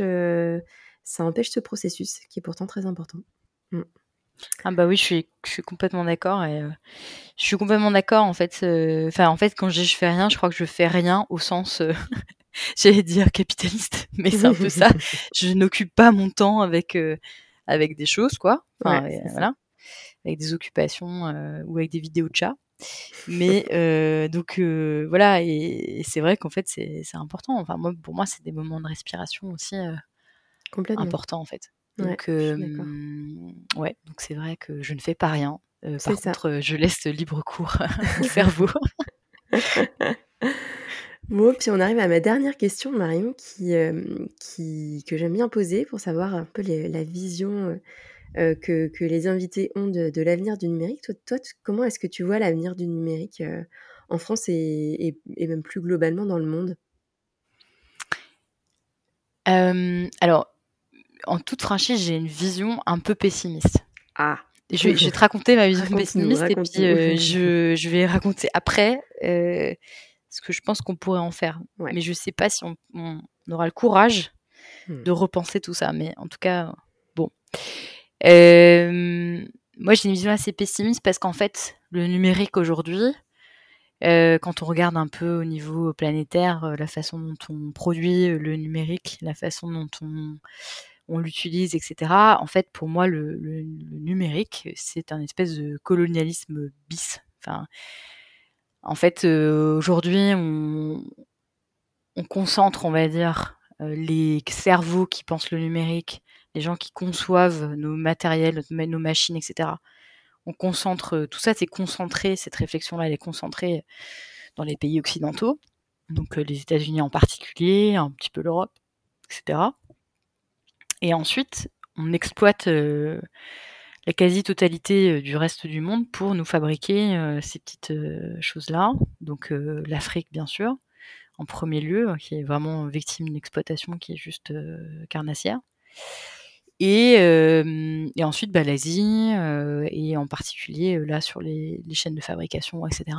ça empêche ce processus qui est pourtant très important. Mmh. Ah bah oui, je suis, je suis complètement d'accord et euh, je suis complètement d'accord en fait. Euh, enfin, en fait, quand je dis je fais rien, je crois que je fais rien au sens, euh, j'allais dire capitaliste, mais c'est un peu ça. Je n'occupe pas mon temps avec avec des choses quoi. Enfin, voilà, avec des occupations ou avec des vidéos de chat. Mais donc voilà, et, c'est vrai qu'en fait c'est important. Enfin moi, pour moi, c'est des moments de respiration aussi importants en fait. Donc, ouais, donc c'est vrai que je ne fais pas rien. par contre, je laisse libre cours au cerveau. bon, puis on arrive à ma dernière question, Marion, qui, qui que j'aime bien poser pour savoir un peu la vision que, que, les invités ont de, l'avenir du numérique. Toi, toi comment est-ce que tu vois l'avenir du numérique en France et, et, même plus globalement dans le monde? Alors, en toute franchise, j'ai une vision un peu pessimiste. Ah. Je, vais te raconter ma vision pessimiste et puis euh, je, vais raconter après euh, ce que je pense qu'on pourrait en faire. Mais je ne sais pas si on, aura le courage hmm. de repenser tout ça. Mais en tout cas, bon. Euh, moi, j'ai une vision assez pessimiste parce qu'en fait, le numérique aujourd'hui, quand on regarde un peu au niveau planétaire, la façon dont on produit le numérique, la façon dont on on l'utilise, etc. En fait, pour moi, le, numérique, c'est un espèce de colonialisme bis. En fait, euh, aujourd'hui, on, concentre, on va dire, euh, les cerveaux qui pensent le numérique, les gens qui conçoivent nos matériels, nos machines, etc. On concentre, tout ça, c'est concentré, cette réflexion-là, elle est concentrée dans les pays occidentaux, donc euh, les États-Unis en particulier, un petit peu l'Europe, etc. Et ensuite, on exploite euh, la quasi-totalité euh, du reste du monde pour nous fabriquer euh, ces petites choses-là. Donc l'Afrique, bien sûr, en premier lieu, qui est vraiment victime d'une exploitation qui est juste carnassière. Et, ensuite, bah, l'Asie, et en particulier là sur les, chaînes de fabrication, etc.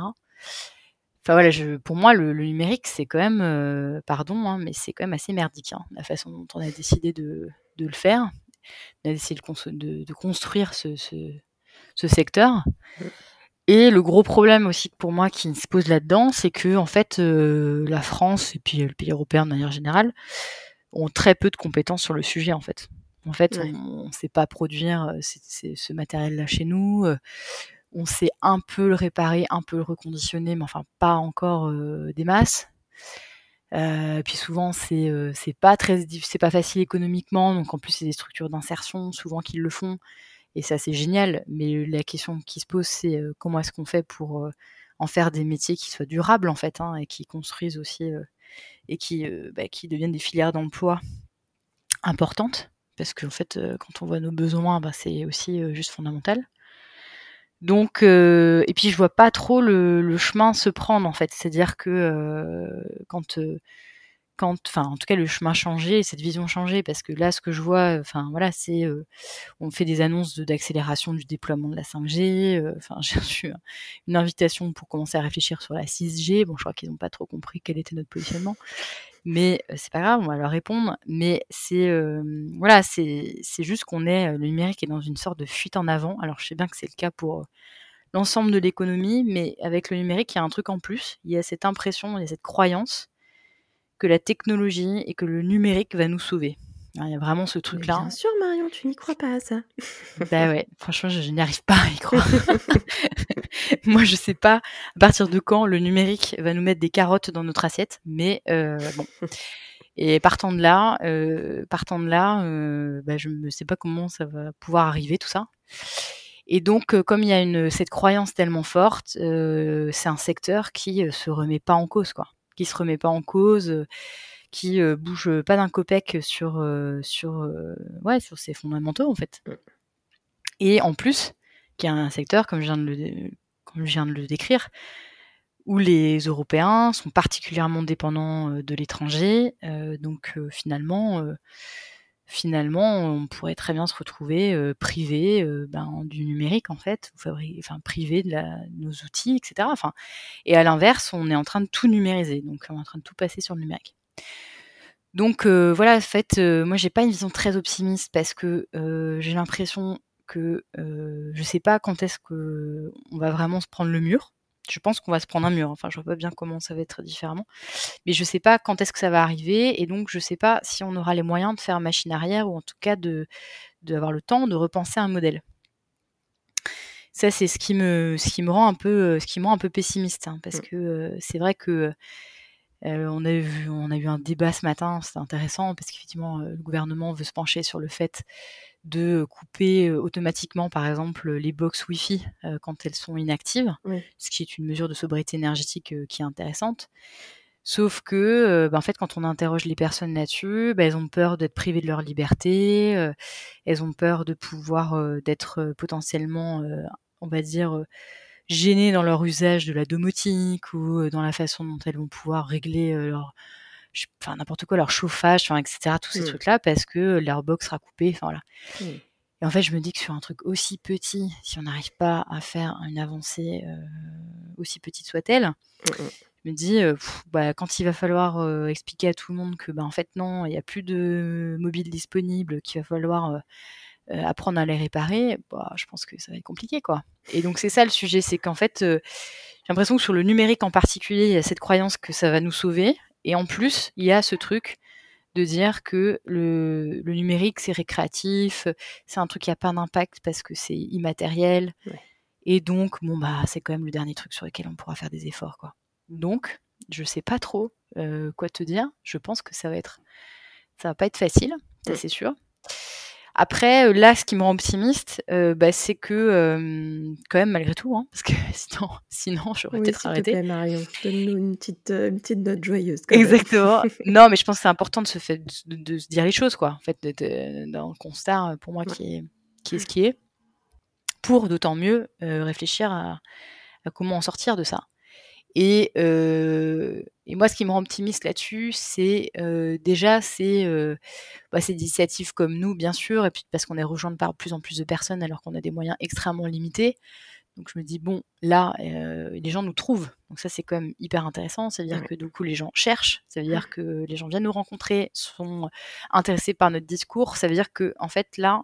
Enfin voilà, pour moi, le, numérique, c'est quand même, pardon, hein, mais c'est quand même assez merdique, hein, la façon dont on a décidé de, de le faire, d'essayer de, de, construire ce, ce, secteur. Mmh. Et le gros problème aussi pour moi qui se pose là-dedans, c'est que en fait, euh, la France et puis le pays européen de manière générale ont très peu de compétences sur le sujet en fait. En fait, on ne sait pas produire euh, ce matériel-là chez nous. Euh, on sait un peu le réparer, un peu le reconditionner, mais enfin pas encore des masses. Euh, puis souvent c'est euh, pas très c'est pas facile économiquement. Donc en plus c'est des structures d'insertion souvent qu'ils le font. Et ça c'est génial. Mais la question qui se pose c'est euh, comment est-ce qu'on fait pour en faire des métiers qui soient durables en fait, hein, et qui construisent aussi et qui, bah, qui deviennent des filières d'emploi importantes, parce qu'en fait, quand on voit nos besoins, bah, c'est aussi juste fondamental. Donc, et puis je vois pas trop le, chemin se prendre en fait, c'est-à-dire que quand enfin, en tout cas, le chemin changé, cette vision changée, parce que là, ce que je vois, enfin, voilà, c'est, on fait des annonces d'accélération du déploiement de la 5G. Enfin, j'ai reçu une invitation pour commencer à réfléchir sur la 6G. Bon, je crois qu'ils n'ont pas trop compris quel était notre positionnement, mais c'est pas grave, on va leur répondre. Mais c'est, voilà, c'est, c'est juste qu'on est, le numérique est dans une sorte de fuite en avant. Alors, je sais bien que c'est le cas pour l'ensemble de l'économie, mais avec le numérique, il y a un truc en plus. Il y a cette impression, il y a cette croyance que la technologie et que le numérique va nous sauver. Il y a vraiment ce truc-là. Bien sûr, Marion, tu n'y crois pas à ça. bah ouais, franchement, je, n'y arrive pas à y croire. Moi, je sais pas à partir de quand le numérique va nous mettre des carottes dans notre assiette, mais euh, bon. Et partant de là, euh, partant de là, euh, bah, je ne sais pas comment ça va pouvoir arriver tout ça. Et donc, comme il y a une, cette croyance tellement forte, c'est un secteur qui se remet pas en cause, quoi qui se remet pas en cause, qui bouge pas d'un copec sur sur ouais sur ses fondamentaux en fait. Et en plus, qui est un secteur comme je viens de le comme je viens de le décrire, où les Européens sont particulièrement dépendants de l'étranger, donc finalement finalement, on pourrait très bien se retrouver privé ben, du numérique en fait, enfin privé de, nos outils, etc. Enfin, et à l'inverse, on est en train de tout numériser, donc on est en train de tout passer sur le numérique. Donc voilà, en fait, moi j'ai pas une vision très optimiste parce que j'ai l'impression que je sais pas quand est-ce que on va vraiment se prendre le mur je pense qu'on va se prendre un mur. Enfin, je vois pas bien comment ça va être différemment. Mais je sais pas quand est-ce que ça va arriver. Et donc, je sais pas si on aura les moyens de faire machine arrière ou en tout cas de, d'avoir le temps de repenser un modèle. Ça, c'est ce qui me, ce qui me rend un peu, ce qui me rend un peu pessimiste, hein, parce mmh. que euh, c'est vrai que euh, on a vu, on a eu un débat ce matin, c'était intéressant parce qu'effectivement, euh, le gouvernement veut se pencher sur le fait de couper automatiquement, par exemple, les box Wi-Fi quand elles sont inactives, ce qui est une mesure de sobriété énergétique qui est intéressante. Sauf que, bah, en fait, quand on interroge les personnes là-dessus, bah, elles ont peur d'être privées de leur liberté, elles ont peur de pouvoir d'être potentiellement, on va dire, gênées dans leur usage de la domotique ou dans la façon dont elles vont pouvoir régler leur enfin n'importe quoi, leur chauffage, enfin, etc. Tous ces mmh. trucs-là parce que leur box sera coupée. Enfin voilà. Mmh. Et en fait, je me dis que sur un truc aussi petit, si on n'arrive pas à faire une avancée euh, aussi petite soit-elle, mmh, je me dis, euh, bah, quand il va falloir euh, expliquer à tout le monde que, bah, en fait, non, il n'y a plus de mobile disponible, qu'il va falloir apprendre à les réparer, bah, je pense que ça va être compliqué, quoi. Et donc, c'est ça le sujet, c'est qu'en fait, j'ai l'impression que sur le numérique en particulier, il y a cette croyance que ça va nous sauver, et en plus, il y a ce truc de dire que le, numérique, c'est récréatif, c'est un truc qui n'a pas d'impact parce que c'est immatériel. Et donc, bon, bah, c'est quand même le dernier truc sur lequel on pourra faire des efforts, quoi. Donc, je sais pas trop euh, quoi te dire. Je pense que ça va être, ça va pas être facile, ça c'est sûr. Après, euh, là, ce qui me rend optimiste, euh, bah, c'est que, quand même, malgré tout, hein, parce que sinon, sinon j'aurais peut-être arrêté. Plaît, Marion, donne-nous une petite, une petite note joyeuse. Exactement. non, mais je pense que c'est important de se, fait, de, se dire les choses, quoi. En fait, le constat, pour moi, qui est, qui est ce qui est, pour d'autant mieux réfléchir à, à, comment en sortir de ça. Et, euh, et, moi, ce qui me rend optimiste là-dessus, c'est euh, déjà c'est euh, bah, ces initiatives comme nous, bien sûr, et puis parce qu'on est rejoint par plus en plus de personnes alors qu'on a des moyens extrêmement limités. Donc je me dis bon, là, les gens nous trouvent. Donc ça, c'est quand même hyper intéressant. Ça veut dire que du coup, les gens cherchent. Ça veut dire que les gens viennent nous rencontrer, sont intéressés par notre discours. Ça veut dire que en fait, là,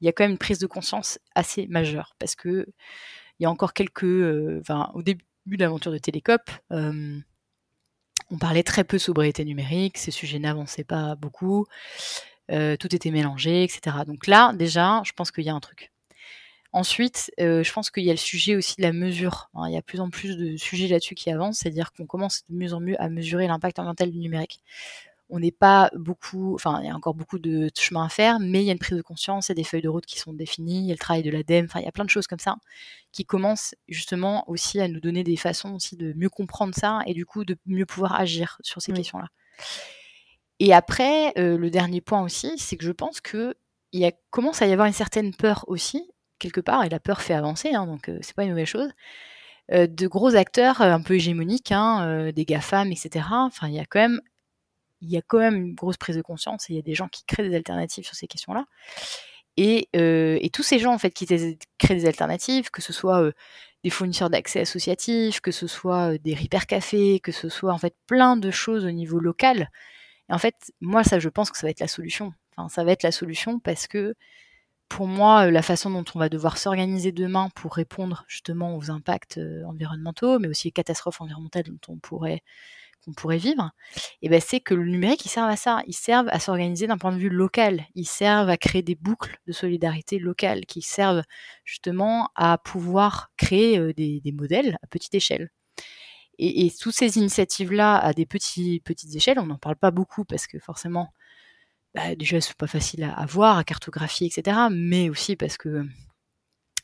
il y a quand même une prise de conscience assez majeure parce que il y a encore quelques, enfin, au début de l'aventure de Télécop, euh, on parlait très peu sobriété numérique, ces sujets n'avançaient pas beaucoup, euh, tout était mélangé, etc. Donc là, déjà, je pense qu'il y a un truc. Ensuite, euh, je pense qu'il y a le sujet aussi de la mesure. Hein. il y a de plus en plus de sujets là-dessus qui avancent, c'est-à-dire qu'on commence de mieux en mieux à mesurer l'impact ambiental du numérique. On n'est pas beaucoup, enfin, il y a encore beaucoup de chemin à faire, mais il y a une prise de conscience, il y a des feuilles de route qui sont définies, il y a le travail de l'ADEME, enfin, il y a plein de choses comme ça qui commencent justement aussi à nous donner des façons aussi de mieux comprendre ça et du coup de mieux pouvoir agir sur ces questions-là. Et après, euh, le dernier point aussi, c'est que je pense que il y a, commence à y avoir une certaine peur aussi, quelque part, et la peur fait avancer, hein, donc euh, c'est pas une mauvaise chose, euh, de gros acteurs un peu hégémoniques, hein, des GAFAM, etc. Enfin, il y a quand même il y a quand même une grosse prise de conscience et il y a des gens qui créent des alternatives sur ces questions-là. Et, euh, tous ces gens en fait qui créent des alternatives, que ce soit euh, des fournisseurs d'accès associatifs, que ce soit euh, des repair que ce soit en fait plein de choses au niveau local. Et en fait, moi ça, je pense que ça va être la solution. Enfin, ça va être la solution parce que pour moi, la façon dont on va devoir s'organiser demain pour répondre justement aux impacts environnementaux, mais aussi aux catastrophes environnementales dont on pourrait qu'on pourrait vivre, et ben c'est que le numérique, il sert à ça. Il sert à s'organiser d'un point de vue local. Il sert à créer des boucles de solidarité locale qui servent justement à pouvoir créer des, modèles à petite échelle. Et, toutes ces initiatives-là, à des petits, petites échelles, on n'en parle pas beaucoup parce que forcément, bah, déjà, c'est pas facile à, voir, à cartographier, etc. Mais aussi parce que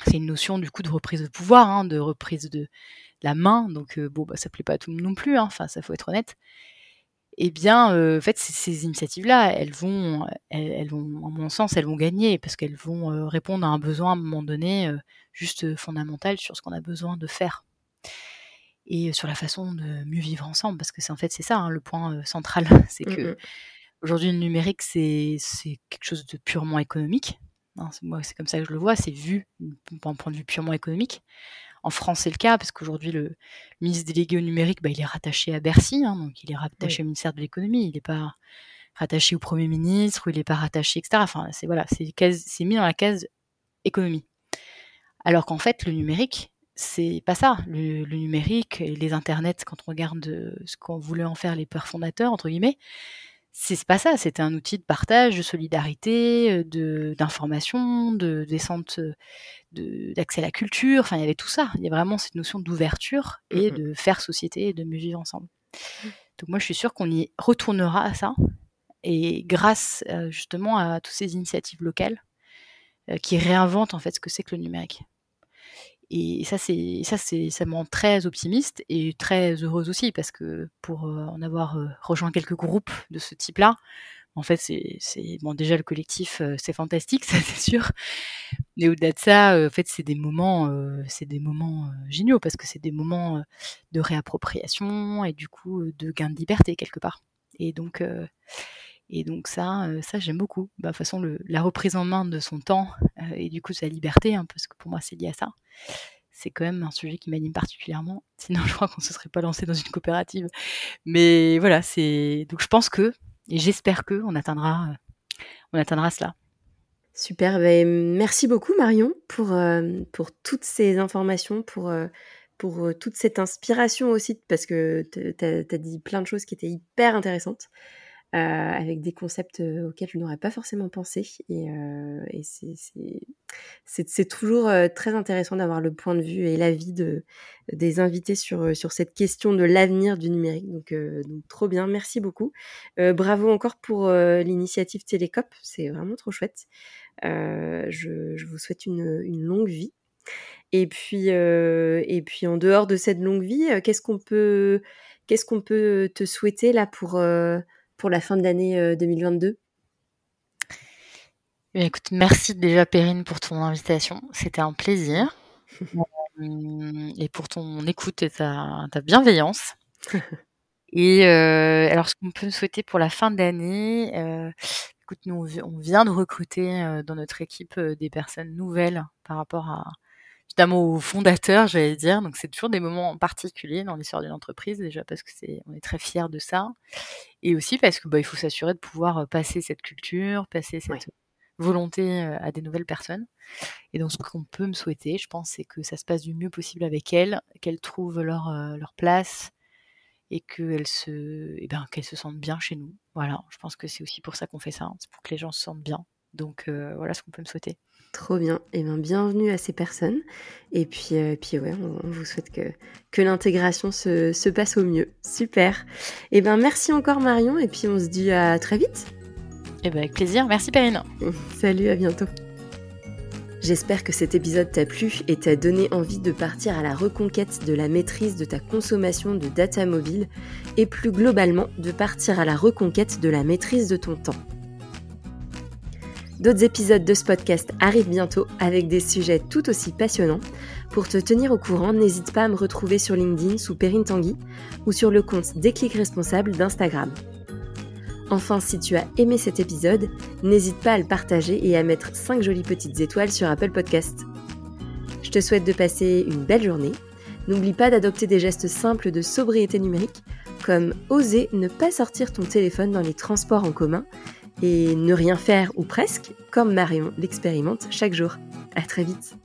c'est une notion du coup de reprise de pouvoir, hein, de reprise de, la main, donc bon, bah, ça plaît pas à tout le monde non plus, hein, enfin, ça faut être honnête. Eh bien, en fait, ces, initiatives-là, elles vont, elles, vont, en mon sens, elles vont gagner parce qu'elles vont répondre à un besoin à un moment donné, juste fondamental sur ce qu'on a besoin de faire et sur la façon de mieux vivre ensemble, parce que c'est en fait c'est ça hein, le point central, c'est mmh que aujourd'hui le numérique c'est quelque chose de purement économique. Hein, moi c'est comme ça que je le vois, c'est vu d'un point de vue purement économique. En France, c'est le cas, parce qu'aujourd'hui, le ministre délégué au numérique, bah, il est rattaché à Bercy, hein, donc il est rattaché au ministère de l'économie, il n'est pas rattaché au Premier ministre, ou il n'est pas rattaché, etc. Enfin, c'est voilà, c'est mis dans la case économie. Alors qu'en fait, le numérique, c'est pas ça. Le, numérique et les internets, quand on regarde euh, ce qu'on voulait en faire les peurs fondateurs, entre guillemets, c'est pas ça, c'était un outil de partage, de solidarité, de d'information, de descente, d'accès à la culture. Enfin, il y avait tout ça. Il y a vraiment cette notion d'ouverture et mmh de faire société et de mieux vivre ensemble. Mmh. Donc moi, je suis sûre qu'on y retournera à ça. Et grâce justement à toutes ces initiatives locales qui réinventent en fait ce que c'est que le numérique. Et ça, c'est ça, c'est ça me rend très optimiste et très heureuse aussi parce que pour euh, en avoir euh, rejoint quelques groupes de ce type-là, en fait, c'est, bon déjà le collectif, euh, c'est fantastique, ça c'est sûr. Mais au-delà de ça, en fait, c'est des moments, c'est des moments géniaux parce que c'est des moments de réappropriation et du coup de gain de liberté quelque part. Et donc et donc ça, ça j'aime beaucoup. Bah, de toute façon, le, la reprise en main de son temps et du coup sa liberté, hein, parce que pour moi c'est lié à ça, c'est quand même un sujet qui m'anime particulièrement. Sinon, je crois qu'on ne se serait pas lancé dans une coopérative. Mais voilà, c'est donc je pense que et j'espère que on atteindra, on atteindra cela. Super, ben, merci beaucoup Marion pour, pour toutes ces informations, pour, pour toute cette inspiration aussi, parce que tu as, dit plein de choses qui étaient hyper intéressantes. Euh, avec des concepts euh, auxquels je n'aurais pas forcément pensé. Et, euh, et c'est toujours très intéressant d'avoir le point de vue et l'avis de, des invités sur, sur cette question de l'avenir du numérique. Donc, donc, trop bien, merci beaucoup. bravo encore pour l'initiative Télécop, c'est vraiment trop chouette. Je, je, vous souhaite une, une longue vie. Et puis, et puis en dehors de cette longue vie, qu'est-ce qu'on peut, qu'est-ce qu'on peut te souhaiter là pour pour la fin de l'année 2022 euh, eh Écoute, merci déjà Perrine pour ton invitation. C'était un plaisir. Euh, et pour ton écoute et ta, bienveillance. et euh, alors, ce qu'on peut souhaiter pour la fin de l'année, écoute, nous, on vient de recruter dans notre équipe des personnes nouvelles par rapport à, évidemment aux fondateurs, j'allais dire. Donc c'est toujours des moments particuliers dans l'histoire d'une entreprise déjà parce que c'est on est très fiers de ça et aussi parce que bah, il faut s'assurer de pouvoir euh, passer cette culture, passer cette volonté euh, à des nouvelles personnes. Et donc ce qu'on peut me souhaiter, je pense, c'est que ça se passe du mieux possible avec elles, qu'elles trouvent leur euh, leur place et qu'elles se eh ben qu'elles se sentent bien chez nous. Voilà, je pense que c'est aussi pour ça qu'on fait ça, hein. c'est pour que les gens se sentent bien Donc voilà ce qu'on peut me souhaiter. Trop bien. Et eh bien, bienvenue à ces personnes. Et puis, puis ouais, on, vous souhaite que, que l'intégration se, se, passe au mieux. Super. Et eh bien, merci encore Marion. Et puis, on se dit à très vite. Et bien, avec plaisir. Merci Perrine. Salut, à bientôt. J'espère que cet épisode t'a plu et t'a donné envie de partir à la reconquête de la maîtrise de ta consommation de data mobile et plus globalement de partir à la reconquête de la maîtrise de ton temps. D'autres épisodes de ce podcast arrivent bientôt avec des sujets tout aussi passionnants. Pour te tenir au courant, n'hésite pas à me retrouver sur LinkedIn sous Perrine Tanguy ou sur le compte Déclic Responsable d'Instagram. Enfin, si tu as aimé cet épisode, n'hésite pas à le partager et à mettre 5 jolies petites étoiles sur Apple Podcast. Je te souhaite de passer une belle journée. N'oublie pas d'adopter des gestes simples de sobriété numérique, comme oser ne pas sortir ton téléphone dans les transports en commun et ne rien faire ou presque, comme Marion l'expérimente chaque jour. À très vite.